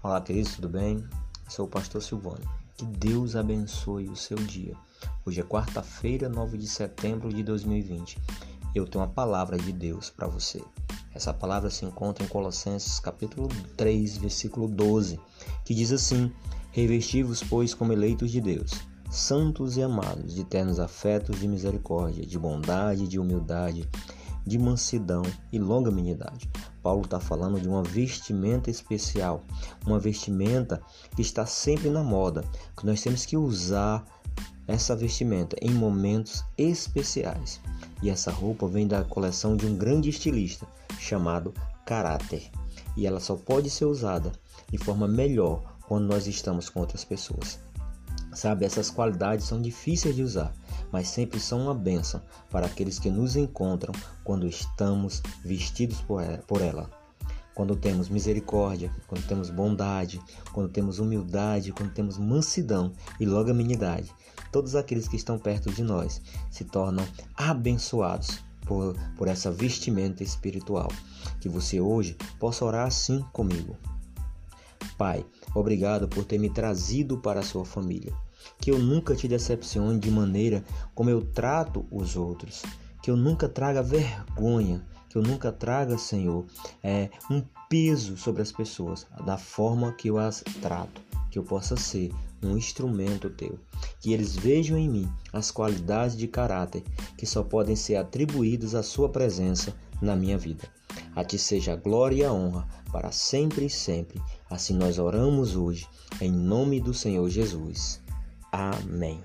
Olá, queridos, tudo bem? sou o pastor Silvano. Que Deus abençoe o seu dia. Hoje é quarta-feira, 9 de setembro de 2020. Eu tenho uma palavra de Deus para você. Essa palavra se encontra em Colossenses capítulo 3, versículo 12, que diz assim: Revesti-vos, pois, como eleitos de Deus, santos e amados, de ternos afetos de misericórdia, de bondade, de humildade, de mansidão e longanimidade. Paulo está falando de uma vestimenta especial, uma vestimenta que está sempre na moda, que nós temos que usar essa vestimenta em momentos especiais. E essa roupa vem da coleção de um grande estilista chamado Caráter. E ela só pode ser usada de forma melhor quando nós estamos com outras pessoas. Sabe, essas qualidades são difíceis de usar, mas sempre são uma bênção para aqueles que nos encontram quando estamos vestidos por ela. Quando temos misericórdia, quando temos bondade, quando temos humildade, quando temos mansidão e longanimidade, todos aqueles que estão perto de nós se tornam abençoados por, por essa vestimenta espiritual. Que você hoje possa orar assim comigo. Pai, obrigado por ter me trazido para a sua família. Que eu nunca te decepcione de maneira como eu trato os outros, que eu nunca traga vergonha, que eu nunca traga, Senhor, é, um peso sobre as pessoas, da forma que eu as trato, que eu possa ser um instrumento teu, que eles vejam em mim as qualidades de caráter que só podem ser atribuídas à sua presença na minha vida. A ti seja a glória e a honra para sempre e sempre. Assim nós oramos hoje, em nome do Senhor Jesus. Amém.